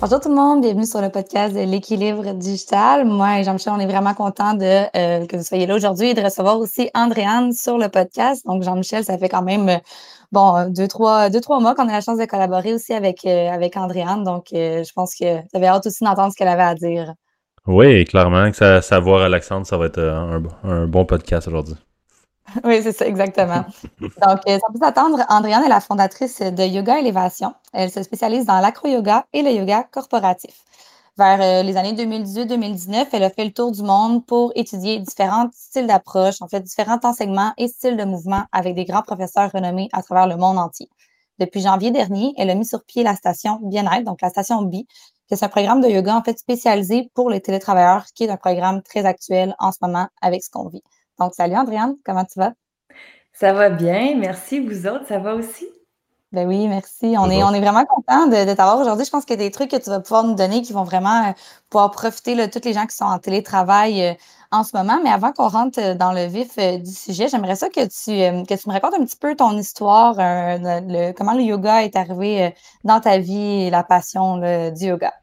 Bonjour tout le monde, bienvenue sur le podcast de l'équilibre digital. Moi et Jean-Michel, on est vraiment contents de euh, que vous soyez là aujourd'hui et de recevoir aussi Andréane sur le podcast. Donc Jean-Michel, ça fait quand même euh, bon deux trois deux trois mois qu'on a la chance de collaborer aussi avec euh, avec Andréane. Donc je pense que vous avez hâte aussi d'entendre ce qu'elle avait à dire. Oui, clairement que ça, savoir Alexandre, ça va être un bon podcast aujourd'hui. Oui, c'est ça, exactement. Donc, euh, sans plus attendre, Andréane est la fondatrice de Yoga Élévation. Elle se spécialise dans l'acro-yoga et le yoga corporatif. Vers euh, les années 2018-2019, elle a fait le tour du monde pour étudier différents styles d'approche, en fait, différents enseignements et styles de mouvement avec des grands professeurs renommés à travers le monde entier. Depuis janvier dernier, elle a mis sur pied la station Bien-être, donc la station B, qui est un programme de yoga en fait spécialisé pour les télétravailleurs, qui est un programme très actuel en ce moment avec ce qu'on vit. Donc, salut Andréane, comment tu vas? Ça va bien, merci. Vous autres, ça va aussi? Ben oui, merci. On, est, on est vraiment content de, t'avoir aujourd'hui. Je pense qu'il y a des trucs que tu vas pouvoir nous donner qui vont vraiment euh, pouvoir profiter de toutes les gens qui sont en télétravail euh, en ce moment. Mais avant qu'on rentre euh, dans le vif du sujet, j'aimerais ça que tu, que tu me racontes un petit peu ton histoire, comment le yoga est arrivé dans ta vie et la passion du yoga.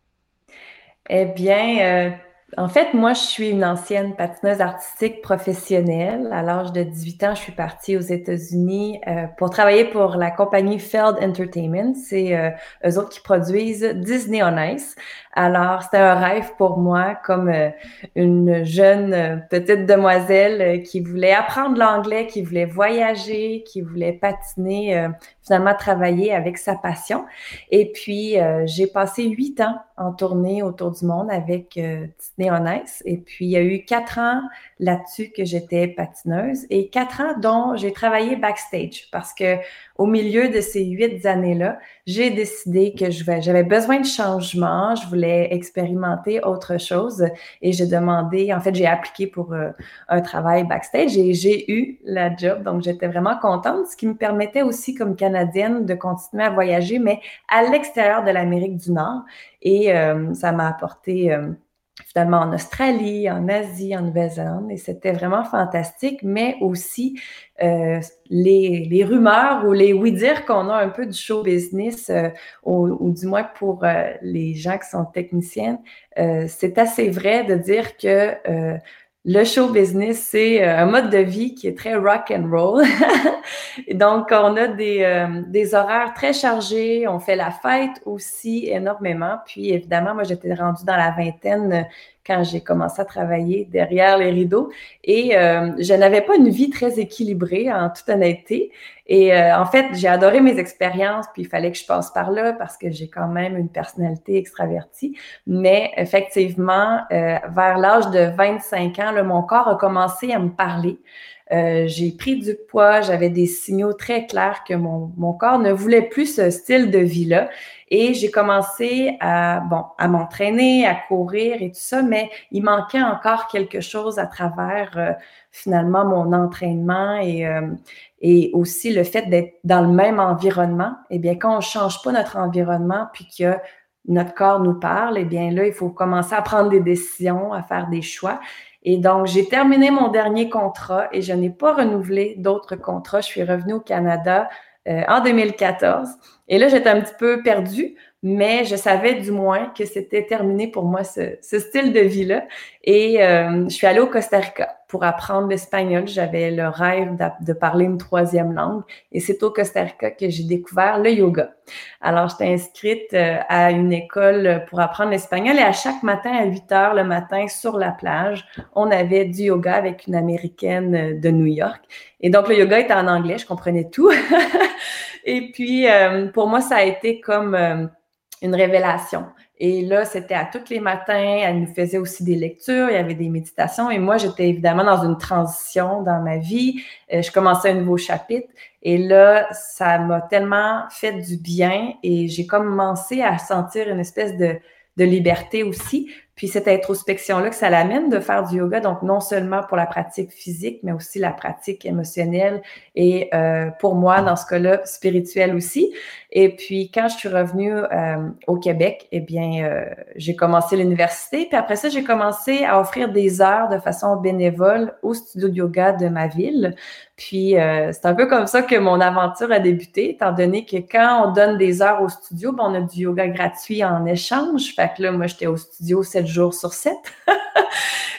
Eh bien, en fait, moi, je suis une ancienne patineuse artistique professionnelle. À l'âge de 18 ans, je suis partie aux États-Unis euh, pour travailler pour la compagnie Feld Entertainment. C'est euh, eux autres qui produisent Disney on Ice. Alors, c'était un rêve pour moi comme euh, une jeune euh, petite demoiselle euh, qui voulait apprendre l'anglais, qui voulait voyager, qui voulait patiner, finalement travailler avec sa passion. Et puis, j'ai passé huit ans en tournée autour du monde avec Disney on. Et puis, il y a eu quatre ans là-dessus que j'étais patineuse et quatre ans dont j'ai travaillé backstage parce que au milieu de ces huit années-là, j'ai décidé que j'avais besoin de changement, je voulais expérimenter autre chose et j'ai demandé, en fait, j'ai appliqué pour euh, un travail backstage et j'ai eu la job. Donc, j'étais vraiment contente, ce qui me permettait aussi, comme Canadienne, de continuer à voyager, mais à l'extérieur de l'Amérique du Nord. Et euh, ça m'a apporté... Euh, finalement en Australie, en Asie, en Nouvelle-Zélande, et c'était vraiment fantastique, mais aussi euh, les, les, rumeurs ou les oui-dire qu'on a un peu du show business, euh, ou, ou, du moins pour euh, les gens qui sont techniciennes, euh, c'est assez vrai de dire que le show business, c'est euh, un mode de vie qui est très rock and roll. donc, on a des, euh, des, horaires très chargés. On fait la fête aussi énormément. Puis, évidemment, moi, j'étais rendue dans la vingtaine quand j'ai commencé à travailler derrière les rideaux. Et euh, je n'avais pas une vie très équilibrée, en toute honnêteté. Et euh, en fait, j'ai adoré mes expériences, puis il fallait que je passe par là parce que j'ai quand même une personnalité extravertie. Mais effectivement, euh, vers l'âge de 25 ans, là, mon corps a commencé à me parler. J'ai pris du poids, j'avais des signaux très clairs que mon, mon, corps ne voulait plus ce style de vie-là. Et j'ai commencé à, bon, à m'entraîner, à courir et tout ça, mais il manquait encore quelque chose à travers euh, finalement mon entraînement et, euh, et aussi le fait d'être dans le même environnement. Eh bien, quand on ne change pas notre environnement, puis que notre corps nous parle, eh bien là, il faut commencer à prendre des décisions, à faire des choix. Et donc, j'ai terminé mon dernier contrat et je n'ai pas renouvelé d'autres contrats. Je suis revenue au Canada euh, en 2014. Et là, j'étais un petit peu perdue, mais je savais du moins que c'était terminé pour moi ce, ce style de vie-là. Et euh, je suis allée au Costa Rica pour apprendre l'espagnol. J'avais le rêve de, parler une troisième langue. Et c'est au Costa Rica que j'ai découvert le yoga. Alors, j'étais inscrite euh, à une école pour apprendre l'espagnol et à chaque matin, à 8 heures le matin, sur la plage, on avait du yoga avec une américaine de New York. Et donc, le yoga était en anglais, je comprenais tout. et puis, euh, pour moi, ça a été comme euh, une révélation. Et là, c'était à tous les matins. Elle nous faisait aussi des lectures, il y avait des méditations. Et moi, j'étais évidemment dans une transition dans ma vie. Euh, je commençais un nouveau chapitre. Et là, ça m'a tellement fait du bien et j'ai commencé à sentir une espèce de, de liberté aussi Puis cette introspection-là que ça l'amène de faire du yoga, donc non seulement pour la pratique physique, mais aussi la pratique émotionnelle et euh, pour moi, dans ce cas-là, spirituelle aussi. Et puis quand je suis revenue euh, au Québec, eh bien, euh, j'ai commencé l'université. Puis après ça, j'ai commencé à offrir des heures de façon bénévole au studio de yoga de ma ville. Puis euh, c'est un peu comme ça que mon aventure a débuté, étant donné que quand on donne des heures au studio, ben, on a du yoga gratuit en échange. Fait que là, moi, j'étais au studio sept jours sur sept.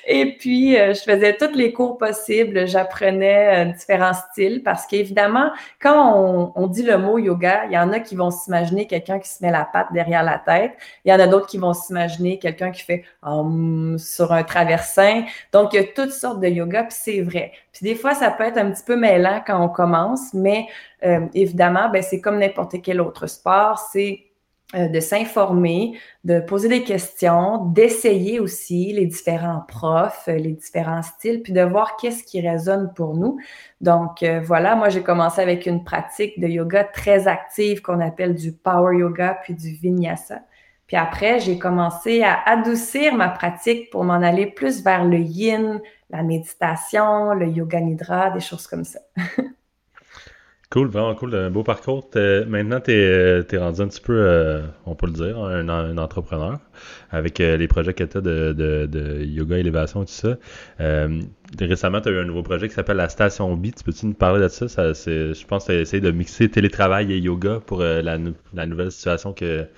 Et puis, je faisais tous les cours possibles. J'apprenais différents styles parce qu'évidemment, quand on, dit le mot yoga, il y en a qui vont s'imaginer quelqu'un qui se met la patte derrière la tête. Il y en a d'autres qui vont s'imaginer quelqu'un qui fait hum sur un traversin. Donc, il y a toutes sortes de yoga, puis c'est vrai. Puis des fois, ça peut être un petit peu mêlant quand on commence, mais euh, évidemment, ben, c'est comme n'importe quel autre sport. C'est de s'informer, de poser des questions, d'essayer aussi les différents profs, euh, les différents styles, puis de voir qu'est-ce qui résonne pour nous. Donc voilà, moi j'ai commencé avec une pratique de yoga très active qu'on appelle du power yoga puis du vinyasa. Puis après, j'ai commencé à adoucir ma pratique pour m'en aller plus vers le yin, la méditation, le yoga nidra, des choses comme ça. cool, vraiment cool, un beau parcours. maintenant, tu es, es, rendu un petit peu, euh, on peut le dire, un, entrepreneur avec euh, les projets que tu as de, de, yoga élévation et tout ça. Euh, récemment, tu as eu un nouveau projet qui s'appelle la Station B. Tu peux-tu nous parler de ça? ça je pense que tu as essayé de mixer télétravail et yoga pour la, la, nouvelle situation qu'il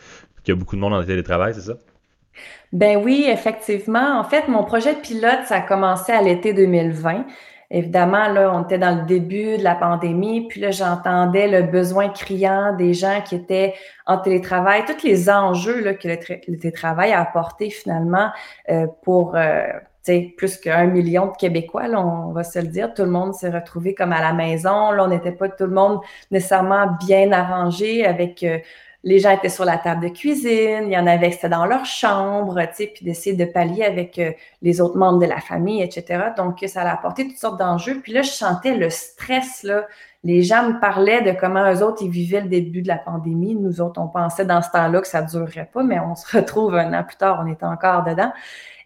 y a beaucoup de monde en télétravail, c'est ça? Ben oui, effectivement. En fait, mon projet de pilote, ça a commencé à l'été 2020. Évidemment, là, on était dans le début de la pandémie, puis là, j'entendais le besoin criant des gens qui étaient en télétravail, tous les enjeux là, que le, télétravail a apporté finalement euh, pour euh, plus qu'un million de Québécois, là, on va se le dire. Tout le monde s'est retrouvé comme à la maison. Là, on n'était pas tout le monde nécessairement bien arrangé avec euh, les gens étaient sur la table de cuisine, il y en avait qui étaient dans leur chambre, tu sais, puis d'essayer de pallier avec euh, les autres membres de la famille, etc. Donc, ça a apporté toutes sortes d'enjeux. Puis là, je sentais le stress, là. Les gens me parlaient de comment eux autres, ils vivaient le début de la pandémie. Nous autres, on pensait dans ce temps-là que ça ne durerait pas, mais on se retrouve un an plus tard, on est encore dedans.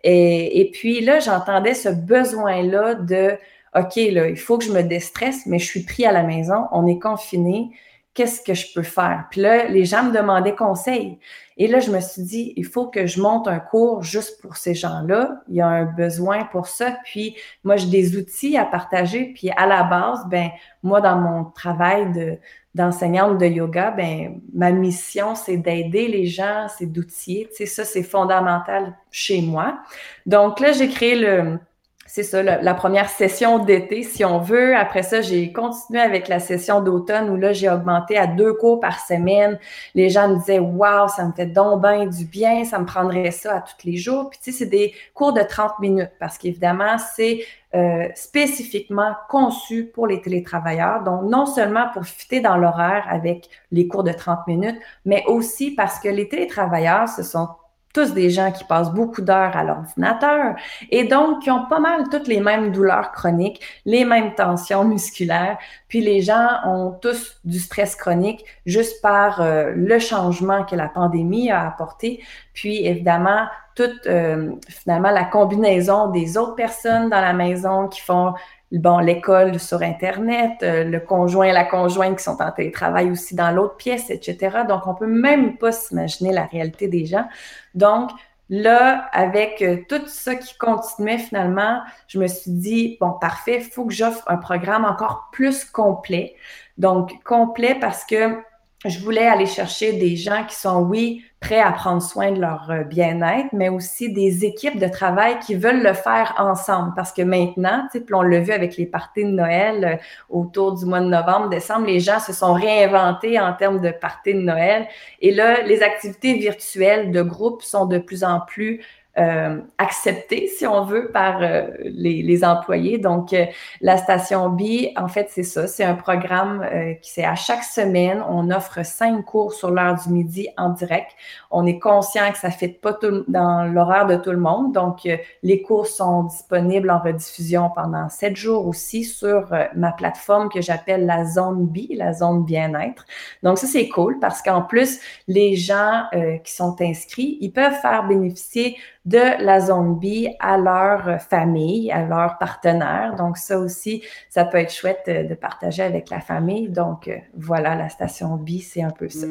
Et, puis là, j'entendais ce besoin-là de, OK, là, il faut que je me déstresse, mais je suis pris à la maison, on est confiné qu'est-ce que je peux faire? Puis là, les gens me demandaient conseil. Et là, je me suis dit, il faut que je monte un cours juste pour ces gens-là. Il y a un besoin pour ça. Puis moi, j'ai des outils à partager. Puis à la base, ben moi, dans mon travail de d'enseignante de yoga, ben ma mission, c'est d'aider les gens, c'est d'outiller. Tu sais, ça, c'est fondamental chez moi. Donc là, j'ai créé le c'est ça, la, première session d'été, si on veut. Après ça, j'ai continué avec la session d'automne où là, j'ai augmenté à deux cours par semaine. Les gens me disaient, waouh, ça me fait donc du bien, ça me prendrait ça à tous les jours. Puis, tu sais, c'est des cours de 30 minutes parce qu'évidemment, c'est euh, spécifiquement conçu pour les télétravailleurs. Donc, non seulement pour fitter dans l'horaire avec les cours de 30 minutes, mais aussi parce que les télétravailleurs, ce sont tous des gens qui passent beaucoup d'heures à l'ordinateur et donc qui ont pas mal toutes les mêmes douleurs chroniques, les mêmes tensions musculaires, puis les gens ont tous du stress chronique juste par euh, le changement que la pandémie a apporté, puis évidemment toute euh, finalement la combinaison des autres personnes dans la maison qui font bon, l'école sur Internet, euh, le conjoint et la conjointe qui sont en télétravail aussi dans l'autre pièce, etc. Donc, on peut même pas s'imaginer la réalité des gens. Donc, là, avec euh, tout ça qui continuait finalement, je me suis dit, bon, parfait, il faut que j'offre un programme encore plus complet. Donc, complet parce que je voulais aller chercher des gens qui sont, oui, prêts à prendre soin de leur euh, bien-être, mais aussi des équipes de travail qui veulent le faire ensemble. Parce que maintenant, tu sais, on l'a vu avec les parties de Noël euh, autour du mois de novembre, décembre, les gens se sont réinventés en termes de parties de Noël. Et là, les activités virtuelles de groupe sont de plus en plus euh, accepté, si on veut, par euh, les, employés. Donc, euh, la station B, en fait, c'est ça. C'est un programme qui c'est à chaque semaine. On offre cinq cours sur l'heure du midi en direct. On est conscient que ça ne fait pas tout, dans l'horaire de tout le monde. Donc, les cours sont disponibles en rediffusion pendant sept jours aussi sur ma plateforme que j'appelle la zone B, la zone bien-être. Donc, ça, c'est cool parce qu'en plus, les gens qui sont inscrits, ils peuvent faire bénéficier de la zone B à leur famille, à leurs partenaires. Donc ça aussi, ça peut être chouette de partager avec la famille. Donc voilà, la station B, c'est un peu ça.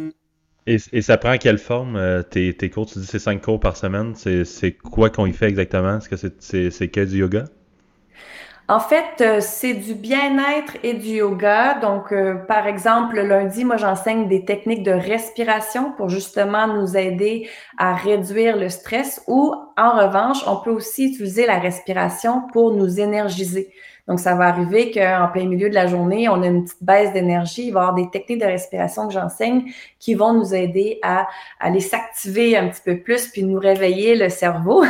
Et, ça prend quelle forme euh, tes, tes, cours? Tu dis c'est cinq cours par semaine. C'est quoi qu'on y fait exactement? Est-ce que c'est que du yoga? En fait, euh, c'est du bien-être et du yoga. Donc, euh, par exemple, le lundi, moi, j'enseigne des techniques de respiration pour justement nous aider à réduire le stress ou, en revanche, on peut aussi utiliser la respiration pour nous énergiser. Donc, ça va arriver qu'en plein milieu de la journée, on a une petite baisse d'énergie. Il va y avoir des techniques de respiration que j'enseigne qui vont nous aider à aller s'activer un petit peu plus puis nous réveiller le cerveau.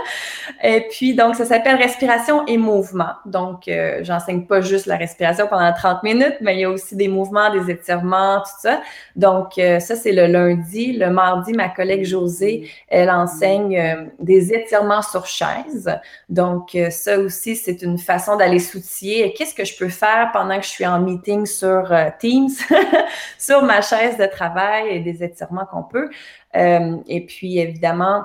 et puis, donc, ça s'appelle respiration et mouvement. Donc, euh, j'enseigne pas juste la respiration pendant 30 minutes, mais il y a aussi des mouvements, des étirements, tout ça. Donc, euh, ça, c'est le lundi. Le mardi, ma collègue Josée, elle enseigne euh, des étirements sur chaise. Donc, ça aussi, c'est une façon d'aller les Qu'est-ce que je peux faire pendant que je suis en meeting sur euh, Teams, sur ma chaise de travail et des étirements qu'on peut? Euh, et puis, évidemment,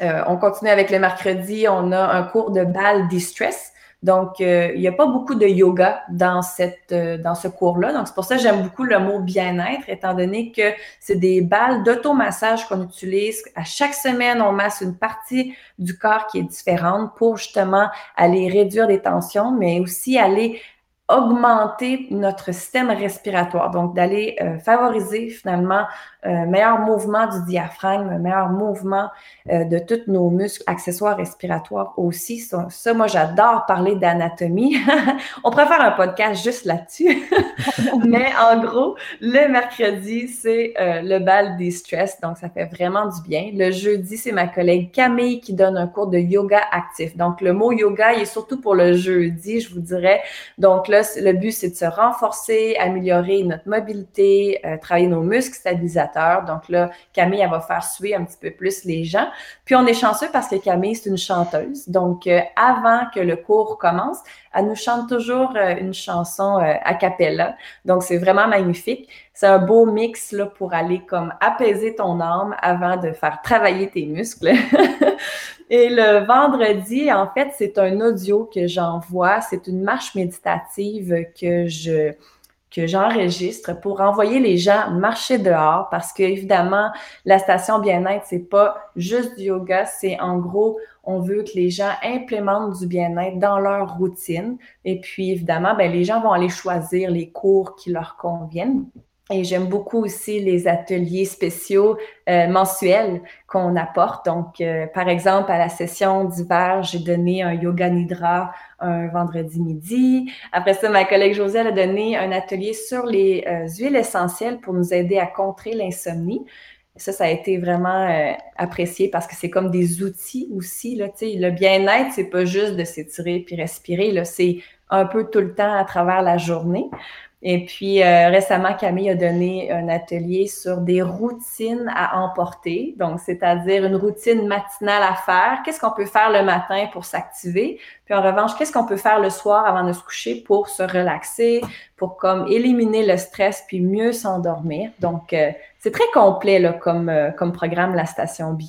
euh, on continue avec le mercredi. On a un cours de balle distress. Donc, il n'y a pas beaucoup de yoga dans, cette, dans ce cours-là. Donc, c'est pour ça que j'aime beaucoup le mot bien-être, étant donné que c'est des balles d'automassage qu'on utilise. À chaque semaine, on masse une partie du corps qui est différente pour justement aller réduire les tensions, mais aussi aller augmenter notre système respiratoire. Donc, d'aller favoriser finalement un meilleur mouvement du diaphragme, un meilleur mouvement euh, de tous nos muscles accessoires respiratoires aussi. Ça, moi, j'adore parler d'anatomie. On pourrait faire un podcast juste là-dessus. Mais en gros, le mercredi, c'est euh, le bal des stress. Donc, ça fait vraiment du bien. Le jeudi, c'est ma collègue Camille qui donne un cours de yoga actif. Donc, le mot yoga, il est surtout pour le jeudi, je vous dirais. Donc, là, le but, c'est de se renforcer, améliorer notre mobilité, euh, travailler nos muscles stabilisateurs donc là, Camille, elle va faire suer un petit peu plus les gens. Puis on est chanceux parce que Camille, c'est une chanteuse. Donc, euh, avant que le cours commence, elle nous chante toujours euh, une chanson a cappella. Donc, c'est vraiment magnifique. C'est un beau mix là, pour aller comme apaiser ton âme avant de faire travailler tes muscles. Et le vendredi, en fait, c'est un audio que j'envoie. C'est une marche méditative que je que j'enregistre pour envoyer les gens marcher dehors parce que évidemment la station bien-être c'est pas juste du yoga, c'est en gros on veut que les gens implémentent du bien-être dans leur routine et puis évidemment ben les gens vont aller choisir les cours qui leur conviennent. Et j'aime beaucoup aussi les ateliers spéciaux euh, mensuels qu'on apporte. Donc, euh, par exemple, à la session d'hiver, j'ai donné un yoga nidra un vendredi midi. Après ça, ma collègue Josée a donné un atelier sur les euh, huiles essentielles pour nous aider à contrer l'insomnie. Ça, ça a été vraiment apprécié parce que c'est comme des outils aussi. Là, le bien-être, c'est pas juste de s'étirer puis respirer. C'est un peu tout le temps à travers la journée. Et puis euh, récemment, Camille a donné un atelier sur des routines à emporter, donc c'est-à-dire une routine matinale à faire. Qu'est-ce qu'on peut faire le matin pour s'activer? Puis en revanche, qu'est-ce qu'on peut faire le soir avant de se coucher pour se relaxer, pour comme éliminer le stress puis mieux s'endormir? Donc euh, c'est très complet comme euh, comme programme la station B.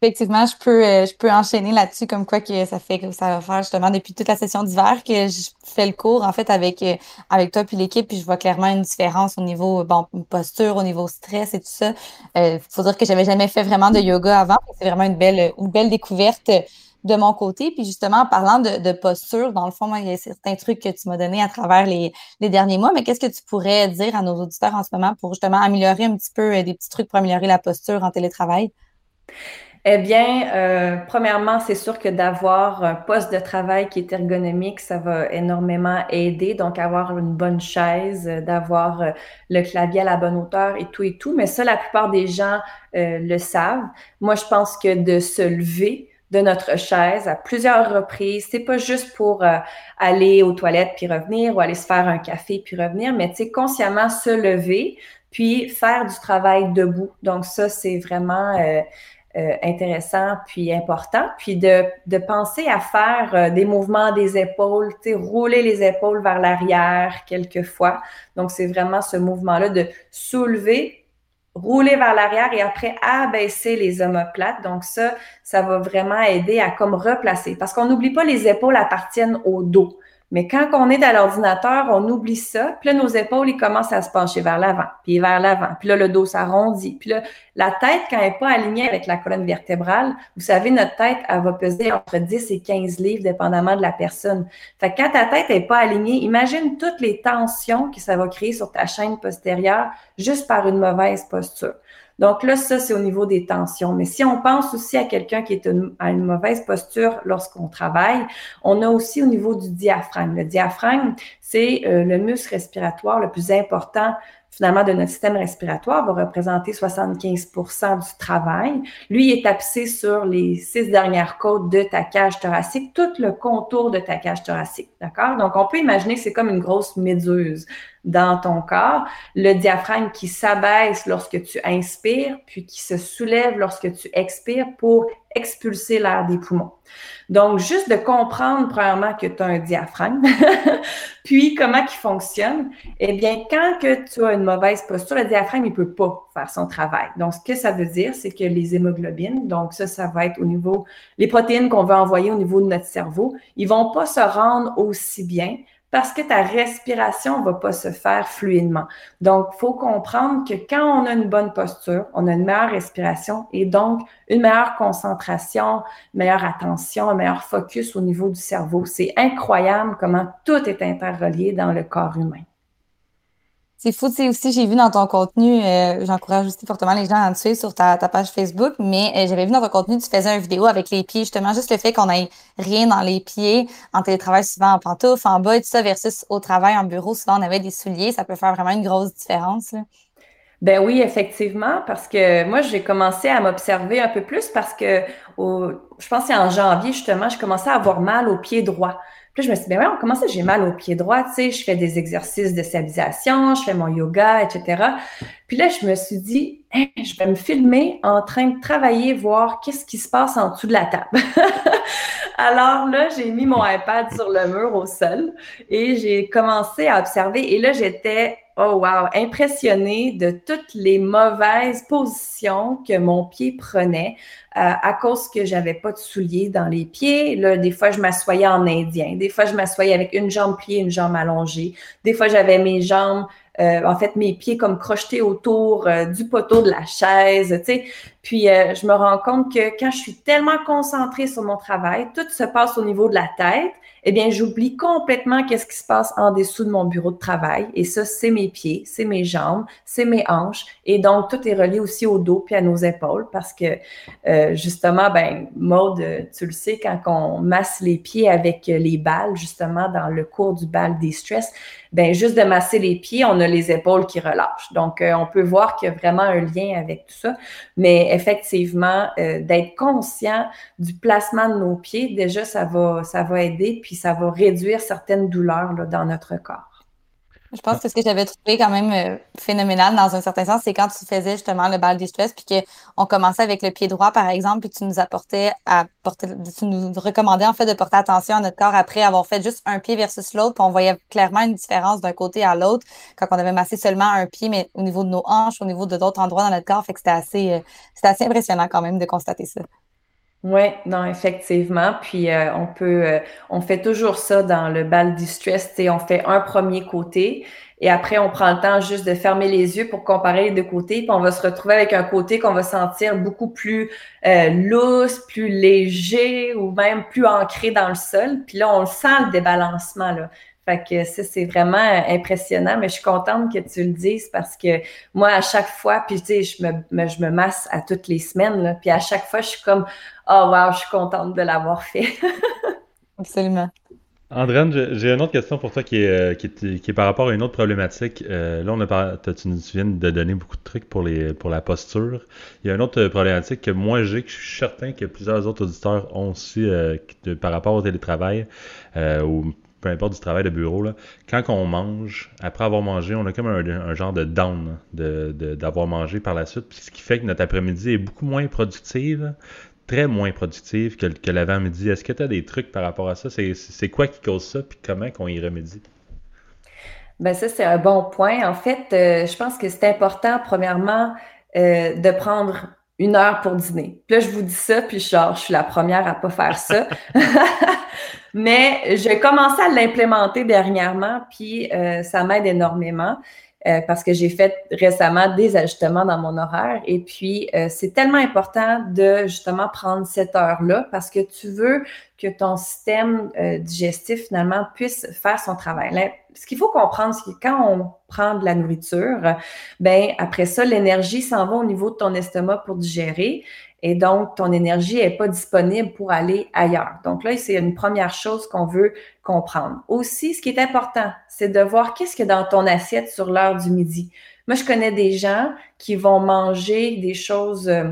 Effectivement, je peux, euh, je peux enchaîner là-dessus, comme quoi que ça fait que ça va faire justement depuis toute la session d'hiver que je fais le cours en fait avec, euh, avec toi puis l'équipe, puis je vois clairement une différence au niveau bon, posture, au niveau stress et tout ça. Il euh, faut dire que j'avais jamais fait vraiment de yoga avant. C'est vraiment une belle, belle découverte de mon côté. Puis justement, en parlant de, posture, dans le fond, moi, il y a certains trucs que tu m'as donné à travers les, les derniers mois, mais qu'est-ce que tu pourrais dire à nos auditeurs en ce moment pour justement améliorer un petit peu des petits trucs pour améliorer la posture en télétravail? Eh bien, euh, premièrement, c'est sûr que d'avoir un poste de travail qui est ergonomique, ça va énormément aider. Donc, avoir une bonne chaise, d'avoir euh, le clavier à la bonne hauteur et tout et tout. Mais ça, la plupart des gens euh, le savent. Moi, je pense que de se lever de notre chaise à plusieurs reprises, c'est pas juste pour aller aux toilettes puis revenir ou aller se faire un café puis revenir, mais tu sais, consciemment se lever puis faire du travail debout. Donc, ça, c'est vraiment euh, intéressant puis important, puis de, de penser à faire euh, des mouvements des épaules, rouler les épaules vers l'arrière quelquefois. Donc, c'est vraiment ce mouvement-là de soulever, rouler vers l'arrière et après abaisser les omoplates. Donc ça, ça va vraiment aider à comme replacer parce qu'on n'oublie pas les épaules appartiennent au dos. Mais quand on est à l'ordinateur, on oublie ça. Puis là, nos épaules, ils commencent à se pencher vers l'avant, puis vers l'avant. Puis là, le dos s'arrondit. Puis là, la tête, quand elle n'est pas alignée avec la colonne vertébrale, vous savez, notre tête, elle va peser entre 10 et 15 livres, dépendamment de la personne. Fait que quand ta tête n'est pas alignée, imagine toutes les tensions que ça va créer sur ta chaîne postérieure juste par une mauvaise posture. Donc là, ça, c'est au niveau des tensions. Mais si on pense aussi à quelqu'un qui est à une mauvaise posture lorsqu'on travaille, on a aussi au niveau du diaphragme. Le diaphragme, c'est euh, le muscle respiratoire le plus important finalement de notre système respiratoire va représenter 75% du travail. Lui est tapissé sur les six dernières côtes de ta cage thoracique, tout le contour de ta cage thoracique. D'accord? Donc, on peut imaginer que c'est comme une grosse méduse dans ton corps. Le diaphragme qui s'abaisse lorsque tu inspires, puis qui se soulève lorsque tu expires pour expulser l'air des poumons. Donc, juste de comprendre, premièrement, que tu as un diaphragme, puis comment il fonctionne, eh bien, quand que tu as une mauvaise posture, le diaphragme, il peut pas faire son travail. Donc, ce que ça veut dire, c'est que les hémoglobines, donc ça, ça va être au niveau, les protéines qu'on va envoyer au niveau de notre cerveau, ils vont pas se rendre aussi bien parce que ta respiration va pas se faire fluidement. Donc, faut comprendre que quand on a une bonne posture, on a une meilleure respiration et donc une meilleure concentration, meilleure attention, un meilleur focus au niveau du cerveau. C'est incroyable comment tout est interrelié dans le corps humain. C'est fou, tu sais, aussi, j'ai vu dans ton contenu, euh, j'encourage aussi fortement les gens à te suivre sur ta, page Facebook, mais euh, j'avais vu dans ton contenu, tu faisais une vidéo avec les pieds, justement, juste le fait qu'on ait rien dans les pieds, en télétravail souvent en pantoufles, en bas et tout ça, versus au travail en bureau, souvent on avait des souliers, ça peut faire vraiment une grosse différence. Ben oui, effectivement, parce que moi, j'ai commencé à m'observer un peu plus parce que au, je pense que en janvier, justement, je commençais à avoir mal au pied droit. Puis je me suis dit, ben ouais, on commence, j'ai mal au pied droit, tu sais, je fais des exercices de stabilisation, je fais mon yoga, etc. Puis là, je me suis dit, je vais me filmer en train de travailler, voir qu'est-ce qui se passe en dessous de la table. Alors là, j'ai mis mon iPad sur le mur au sol et j'ai commencé à observer. Et là, j'étais, oh wow, impressionnée de toutes les mauvaises positions que mon pied prenait euh, à cause que j'avais pas de souliers dans les pieds. Là, des fois, je m'assoyais en indien. Des fois, je m'assoyais avec une jambe pliée, une jambe allongée. Des fois, j'avais mes jambes euh, en fait, mes pieds comme crochetés autour euh, du poteau de la chaise, tu sais. Puis, euh, je me rends compte que quand je suis tellement concentrée sur mon travail, tout se passe au niveau de la tête eh bien, j'oublie complètement qu'est-ce qui se passe en dessous de mon bureau de travail. Et ça, c'est mes pieds, c'est mes jambes, c'est mes hanches. Et donc, tout est relié aussi au dos puis à nos épaules parce que, euh, justement, ben, Maude, tu le sais, quand on masse les pieds avec les balles, justement, dans le cours du bal des stress, ben, juste de masser les pieds, on a les épaules qui relâchent. Donc, euh, on peut voir qu'il y a vraiment un lien avec tout ça. Mais effectivement, euh, d'être conscient du placement de nos pieds, déjà, ça va, ça va aider. Ça va réduire certaines douleurs dans notre corps. Je pense que ce que j'avais trouvé quand même euh, phénoménal dans un certain sens, c'est quand tu faisais justement le bal des stress, puis qu'on commençait avec le pied droit, par exemple, puis tu nous apportais à porter, tu nous recommandais en fait de porter attention à notre corps après avoir fait juste un pied versus l'autre, puis on voyait clairement une différence d'un côté à l'autre quand on avait massé seulement un pied, mais au niveau de nos hanches, au niveau de d'autres endroits dans notre corps, fait que c'était assez, euh, c'était assez impressionnant quand même de constater ça. Oui, non, effectivement. Puis euh, on peut, euh, on fait toujours ça dans le bal distress. On fait un premier côté et après on prend le temps juste de fermer les yeux pour comparer les deux côtés. Puis on va se retrouver avec un côté qu'on va sentir beaucoup plus euh, lousse, plus léger ou même plus ancré dans le sol. Puis là, on sent le débalancement là. Fait que ça, c'est vraiment impressionnant, mais je suis contente que tu le dises parce que moi, à chaque fois, puis tu sais, je me, je me masse à toutes les semaines, là, puis à chaque fois, je suis comme, oh wow, je suis contente de l'avoir fait. Absolument. Andréane, j'ai une autre question pour toi qui est, euh, qui est, par rapport à une autre problématique. Euh, là, on a tu nous viens de donner beaucoup de trucs pour, les, pour la posture. Il y a une autre problématique que moi j'ai, que je suis certain que plusieurs autres auditeurs ont aussi euh, par rapport au télétravail ou peu importe du travail de bureau, là, quand on mange, après avoir mangé, on a comme un, genre de down d'avoir mangé par la suite, ce qui fait que notre après-midi est beaucoup moins productive, très moins productive que, que l'avant-midi. Est-ce que tu as des trucs par rapport à ça? C'est quoi qui cause ça, puis comment qu'on y remédie? Ben ça, c'est un bon point. En fait, euh, je pense que c'est important, premièrement, de prendre une heure pour dîner. Puis là, je vous dis ça, puis genre, je suis la première à pas faire ça. Mais j'ai commencé à l'implémenter dernièrement, puis euh, ça m'aide énormément. Euh, parce que j'ai fait récemment des ajustements dans mon horaire. Et puis, euh, c'est tellement important de justement prendre cette heure-là parce que tu veux que ton système digestif, finalement, puisse faire son travail. Ce qu'il faut comprendre, c'est que quand on prend de la nourriture, ben après ça, l'énergie s'en va au niveau de ton estomac pour digérer. Et donc, ton énergie n'est pas disponible pour aller ailleurs. Donc là, c'est une première chose qu'on veut comprendre. Aussi, ce qui est important, c'est de voir qu'est-ce qu'il y a dans ton assiette sur l'heure du midi. Moi, je connais des gens qui vont manger des choses euh,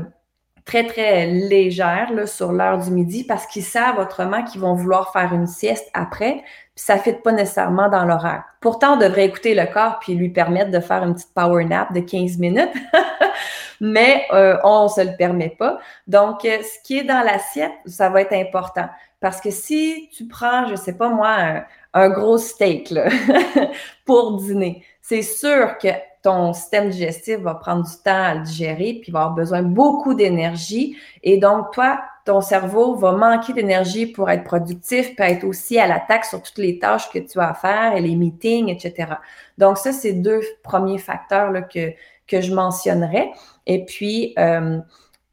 très, très légères là, sur l'heure du midi parce qu'ils savent autrement qu'ils vont vouloir faire une sieste après, puis ça ne fit pas nécessairement dans l'horaire. Pourtant, on devrait écouter le corps puis lui permettre de faire une petite power nap de 15 minutes, mais euh, on ne se le permet pas. Donc, euh, ce qui est dans l'assiette, ça va être important. Parce que si tu prends, je ne sais pas moi, un, gros steak pour dîner, c'est sûr que ton système digestif va prendre du temps à le digérer, puis va avoir besoin beaucoup d'énergie. Et donc, toi, ton cerveau va manquer d'énergie pour être productif, puis être aussi à l'attaque sur toutes les tâches que tu as à faire, et les meetings, etc. Donc, ça, c'est deux premiers facteurs que, que je mentionnerais. Et puis, euh,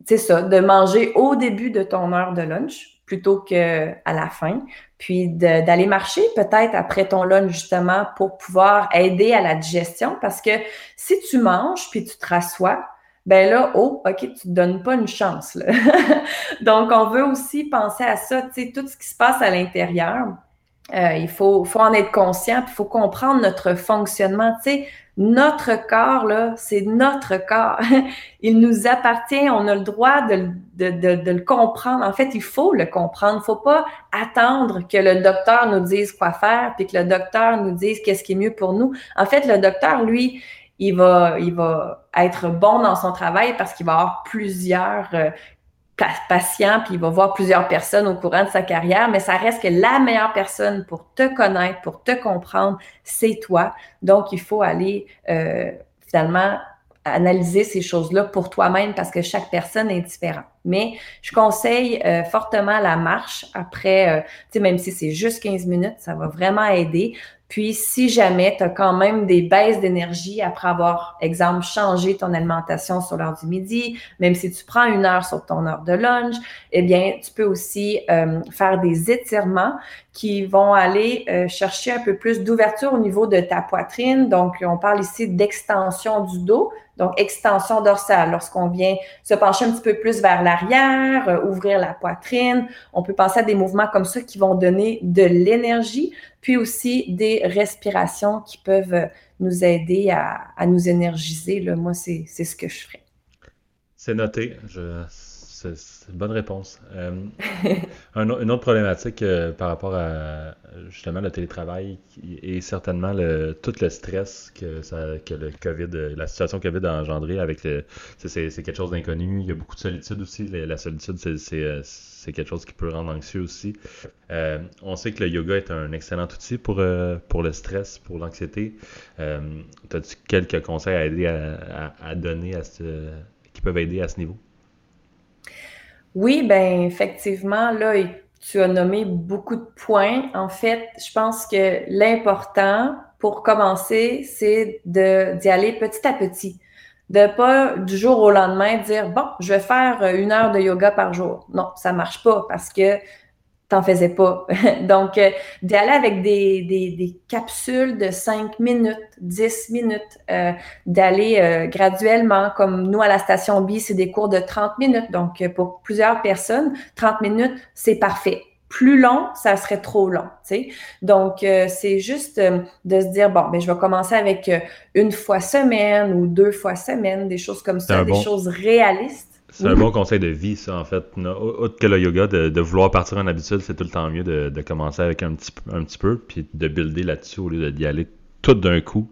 c'est ça, de manger au début de ton heure de lunch plutôt qu'à la fin, puis d'aller marcher peut-être après ton lunch justement pour pouvoir aider à la digestion parce que si tu manges puis tu te rassois, ben là, oh, OK, tu te donnes pas une chance. Là. Donc, on veut aussi penser à ça, tu sais, tout ce qui se passe à l'intérieur. Euh, il faut, faut en être conscient, il faut comprendre notre fonctionnement. Tu sais, notre corps, là, c'est notre corps. il nous appartient, on a le droit de, de, de, de, le comprendre. En fait, il faut le comprendre. Il faut pas attendre que le docteur nous dise quoi faire, puis que le docteur nous dise qu'est-ce qui est mieux pour nous. En fait, le docteur, lui, il va, il va être bon dans son travail parce qu'il va avoir plusieurs euh, patient, puis il va voir plusieurs personnes au courant de sa carrière, mais ça reste que la meilleure personne pour te connaître, pour te comprendre, c'est toi. Donc, il faut aller euh, finalement analyser ces choses-là pour toi-même parce que chaque personne est différente. Mais je conseille euh, fortement la marche après, euh, tu sais, même si c'est juste 15 minutes, ça va vraiment aider. Puis, si jamais tu as quand même des baisses d'énergie après avoir, exemple, changé ton alimentation sur l'heure du midi, même si tu prends une heure sur ton heure de lunch, eh bien, tu peux aussi euh, faire des étirements qui vont aller euh, chercher un peu plus d'ouverture au niveau de ta poitrine. Donc, on parle ici d'extension du dos, donc extension dorsale. Lorsqu'on vient se pencher un petit peu plus vers l'arrière, euh, ouvrir la poitrine, on peut penser à des mouvements comme ça qui vont donner de l'énergie, puis aussi des respirations qui peuvent euh, nous aider à, nous énergiser. Moi, c'est ce que je ferais. C'est noté. C'est une bonne réponse. Euh, une autre problématique euh, par rapport à justement le télétravail et certainement le, tout le stress que, le COVID, la situation COVID a engendré avec c'est, quelque chose d'inconnu. Il y a beaucoup de solitude aussi. La, solitude, euh, c'est, quelque chose qui peut rendre anxieux aussi. on sait que le yoga est un excellent outil pour, le stress, pour l'anxiété. as-tu quelques conseils à donner qui peuvent aider à ce niveau? Oui, ben effectivement, là, tu as nommé beaucoup de points. En fait, je pense que l'important pour commencer, c'est d'y aller petit à petit. De pas du jour au lendemain dire bon, je vais faire une heure de yoga par jour. Non, ça marche pas parce que t'en faisais pas. Donc, euh, d'aller avec des, des, capsules de 5 minutes, 10 minutes, euh, d'aller euh, graduellement, comme nous à la station B, c'est des cours de 30 minutes. Donc, pour plusieurs personnes, 30 minutes, c'est parfait. Plus long, ça serait trop long. Tu sais? Donc, c'est juste de se dire, bon, ben, je vais commencer avec une fois semaine ou deux fois semaine, des choses comme ça, des choses réalistes. C'est un bon conseil de vie, ça, en fait. Autre que le yoga, de, vouloir partir en habitude, c'est tout le temps mieux de, commencer avec un petit, un petit peu, puis de builder là-dessus au lieu d'y aller tout d'un coup.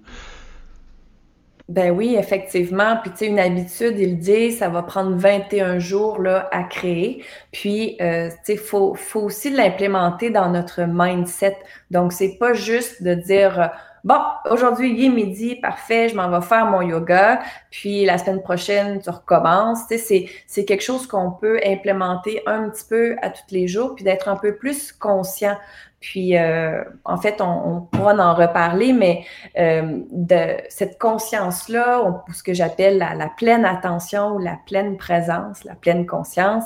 Ben oui, effectivement. Puis, tu sais, une habitude, il dit, ça va prendre 21 jours là, à créer. Puis, euh, tu sais, il faut, faut aussi l'implémenter dans notre mindset. Donc, c'est pas juste de dire Bon, aujourd'hui, il est midi, parfait, je m'en vais faire mon yoga, puis la semaine prochaine, tu recommences. Tu sais, c'est quelque chose qu'on peut implémenter un petit peu à tous les jours, puis d'être un peu plus conscient puis, euh, en fait, on, pourra en reparler, mais euh, de cette conscience-là, ce que j'appelle la, pleine attention ou la pleine présence, la pleine conscience,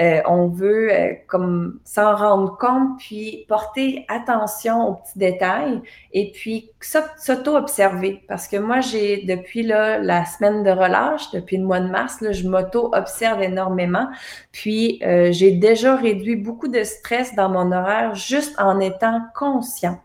euh, on veut comme s'en rendre compte, puis porter attention aux petits détails et puis s'auto-observer. Parce que moi, j'ai depuis là, la semaine de relâche, depuis le mois de mars, je m'auto-observe énormément. Puis, j'ai déjà réduit beaucoup de stress dans mon horaire juste en en étant consciente.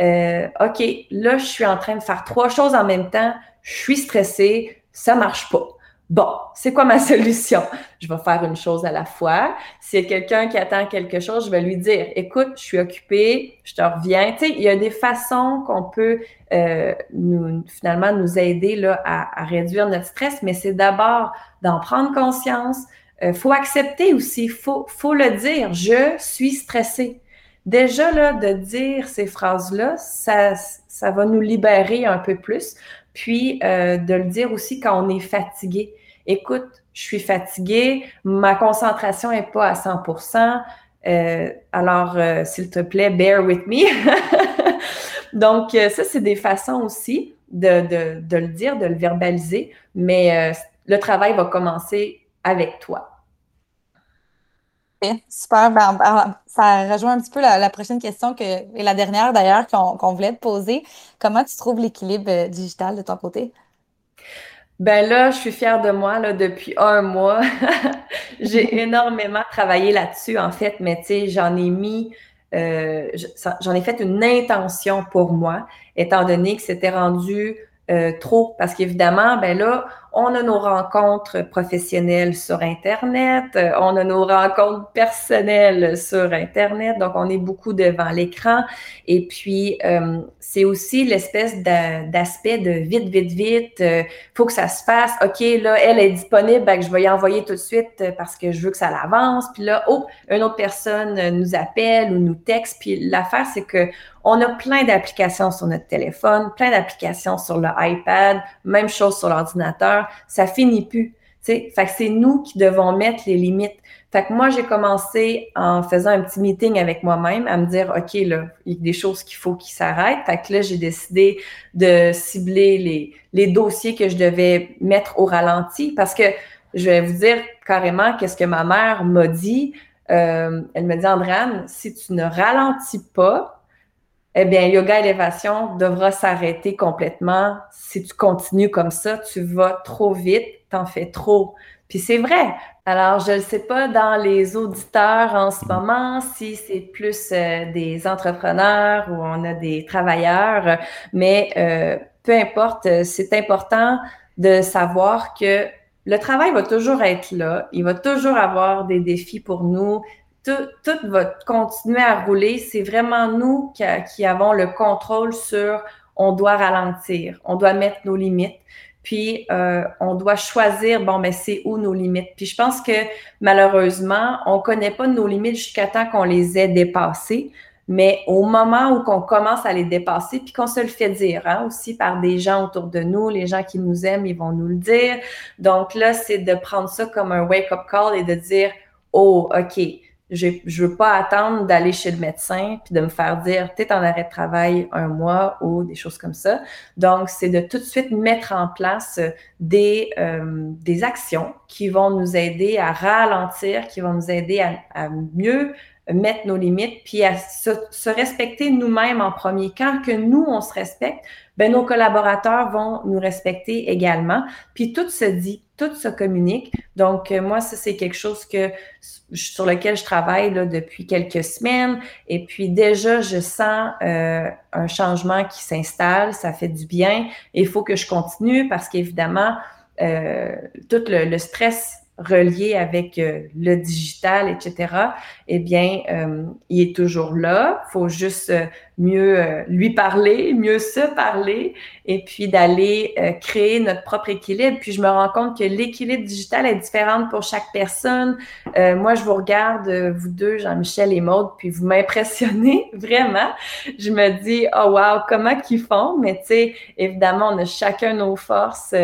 Euh, OK, là, je suis en train de faire trois choses en même temps, je suis stressée, ça marche pas. Bon, c'est quoi ma solution? Je vais faire une chose à la fois. S'il y a quelqu'un qui attend quelque chose, je vais lui dire, écoute, je suis occupée, je te reviens. Tu sais, il y a des façons qu'on peut euh, nous, finalement nous aider là, à, réduire notre stress, mais c'est d'abord d'en prendre conscience. Il euh, faut accepter aussi, il faut, faut le dire, je suis stressée. Déjà, là, de dire ces phrases-là, ça, ça va nous libérer un peu plus. Puis, euh, de le dire aussi quand on est fatigué. Écoute, je suis fatiguée, ma concentration n'est pas à 100% euh, alors, euh, s'il te plaît, bear with me. Donc, ça, c'est des façons aussi de, de, de, le dire, de le verbaliser, mais le travail va commencer avec toi. Super. Ben, ça rejoint un petit peu la, prochaine question que, et la dernière d'ailleurs qu'on voulait te poser. Comment tu trouves l'équilibre euh, digital de ton côté? Ben là, je suis fière de moi là, depuis un mois. J'ai énormément travaillé là-dessus, en fait, mais tu sais, j'en ai mis, euh, j'en ai fait une intention pour moi, étant donné que c'était rendu euh, trop. Parce qu'évidemment, ben là, on a nos rencontres professionnelles sur Internet, euh, on a nos rencontres personnelles sur Internet, donc on est beaucoup devant l'écran. Et puis, euh, c'est aussi l'espèce d'aspect de vite, vite, vite, euh, faut que ça se fasse. OK, là, elle est disponible, ben, je vais y envoyer tout de suite parce que je veux que ça l'avance. Puis là, oh, une autre personne nous appelle ou nous texte. Puis l'affaire, c'est que on a plein d'applications sur notre téléphone, plein d'applications sur le iPad, même chose sur l'ordinateur ça finit plus. C'est nous qui devons mettre les limites. Fait que moi, j'ai commencé en faisant un petit meeting avec moi-même à me dire, OK, il y a des choses qu'il faut qu'ils s'arrêtent. Fait que là, j'ai décidé de cibler les, les dossiers que je devais mettre au ralenti parce que je vais vous dire carrément qu'est-ce que ma mère m'a dit. Euh, elle me dit, Andréane, si tu ne ralentis pas, eh bien, yoga élévation devra s'arrêter complètement. Si tu continues comme ça, tu vas trop vite, t'en fais trop. Puis c'est vrai. Alors, je ne sais pas dans les auditeurs en ce moment si c'est plus euh, des entrepreneurs ou on a des travailleurs, mais euh, peu importe, c'est important de savoir que le travail va toujours être là, il va toujours avoir des défis pour nous, tout, va continuer à rouler. C'est vraiment nous qui, avons le contrôle sur on doit ralentir, on doit mettre nos limites. Puis euh, on doit choisir, bon, mais c'est où nos limites. Puis je pense que malheureusement, on ne connaît pas nos limites jusqu'à temps qu'on les ait dépassées. Mais au moment où qu'on commence à les dépasser, puis qu'on se le fait dire hein, aussi par des gens autour de nous, les gens qui nous aiment, ils vont nous le dire. Donc là, c'est de prendre ça comme un wake-up call et de dire, oh, OK, je ne veux pas attendre d'aller chez le médecin puis de me faire dire tu es en arrêt de travail un mois ou des choses comme ça. Donc, c'est de tout de suite mettre en place des, euh, des actions qui vont nous aider à ralentir, qui vont nous aider à, mieux mettre nos limites, puis à se, se respecter nous-mêmes en premier. Quand que nous, on se respecte, ben nos collaborateurs vont nous respecter également. Puis tout se dit, tout se communique. Donc, euh, moi, ça, c'est quelque chose que sur lequel je travaille là, depuis quelques semaines. Et puis déjà, je sens euh, un changement qui s'installe. Ça fait du bien. Il faut que je continue parce qu'évidemment, euh, tout le, stress relié avec euh, le digital, etc., eh bien, euh, il est toujours là. Il faut juste euh, mieux lui parler, mieux se parler, et puis d'aller créer notre propre équilibre. Puis je me rends compte que l'équilibre digital est différent pour chaque personne. moi, je vous regarde, vous deux, Jean-Michel et Maude, puis vous m'impressionnez vraiment. Je me dis, oh wow, comment qu'ils font? Mais tu sais, évidemment, on a chacun nos forces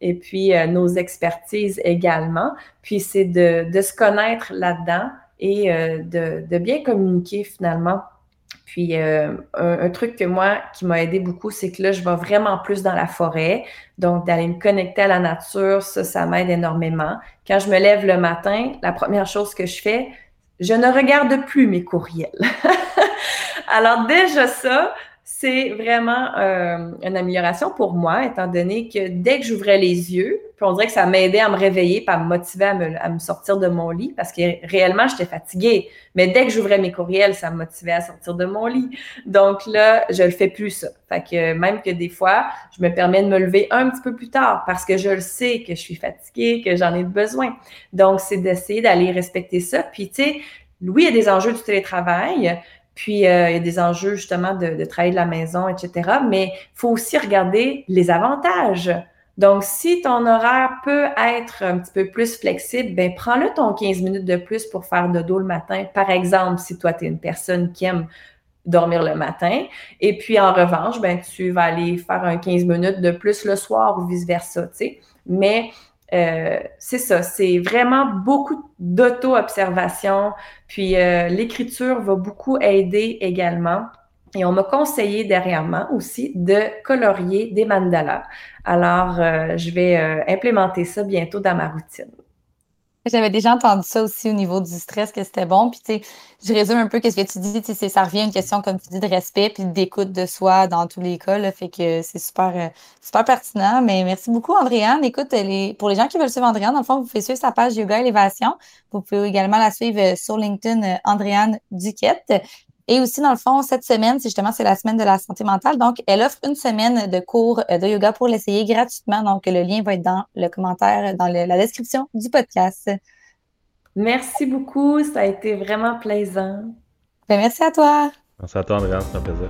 et puis nos expertises également. Puis c'est de, se connaître là-dedans et euh, de, bien communiquer finalement. Puis euh, un, truc que moi qui m'a aidé beaucoup, c'est que là, je vais vraiment plus dans la forêt. Donc, d'aller me connecter à la nature, ça, ça m'aide énormément. Quand je me lève le matin, la première chose que je fais, je ne regarde plus mes courriels. Alors déjà ça, c'est vraiment euh, une amélioration pour moi, étant donné que dès que j'ouvrais les yeux, puis on dirait que ça m'aidait à me réveiller, pas à me motiver à me, à me, sortir de mon lit, parce que réellement, j'étais fatiguée. Mais dès que j'ouvrais mes courriels, ça me motivait à sortir de mon lit. Donc là, je le fais plus ça. Fait que même que des fois, je me permets de me lever un petit peu plus tard, parce que je le sais que je suis fatiguée, que j'en ai besoin. Donc, c'est d'essayer d'aller respecter ça. Puis, tu sais, oui, il y a des enjeux du télétravail, puis, euh, il y a des enjeux justement de, de, travailler de la maison, etc. Mais il faut aussi regarder les avantages. Donc, si ton horaire peut être un petit peu plus flexible, ben prends-le ton 15 minutes de plus pour faire de dos le matin. Par exemple, si toi, tu es une personne qui aime dormir le matin. Et puis, en revanche, ben, tu vas aller faire un 15 minutes de plus le soir ou vice-versa, tu sais. Mais euh, c'est ça, c'est vraiment beaucoup d'auto-observation. Puis euh, l'écriture va beaucoup aider également. Et on m'a conseillé dernièrement aussi de colorier des mandalas. Alors, euh, je vais implémenter ça bientôt dans ma routine. J'avais déjà entendu ça aussi au niveau du stress, que c'était bon. Puis, tu sais, je résume un peu ce que tu dis. Tu sais, ça revient à une question, comme tu dis, de respect puis d'écoute de soi dans tous les cas. Là, fait que c'est super, euh, super pertinent. Mais merci beaucoup, Andréane. Écoute, les, pour les gens qui veulent suivre Andréane, dans le fond, vous pouvez suivre sa page Yoga Élévation. Vous pouvez également la suivre euh, sur LinkedIn, euh, Andréane Duquette. Et aussi, dans le fond, cette semaine, c'est justement c'est la semaine de la santé mentale. Donc, elle offre une semaine de cours euh, de yoga pour l'essayer gratuitement. Donc, le lien va être dans le commentaire, dans la description du podcast. Merci beaucoup. Ça a été vraiment plaisant. Ben, merci à toi. Merci à toi, Andréa. C'est un plaisir.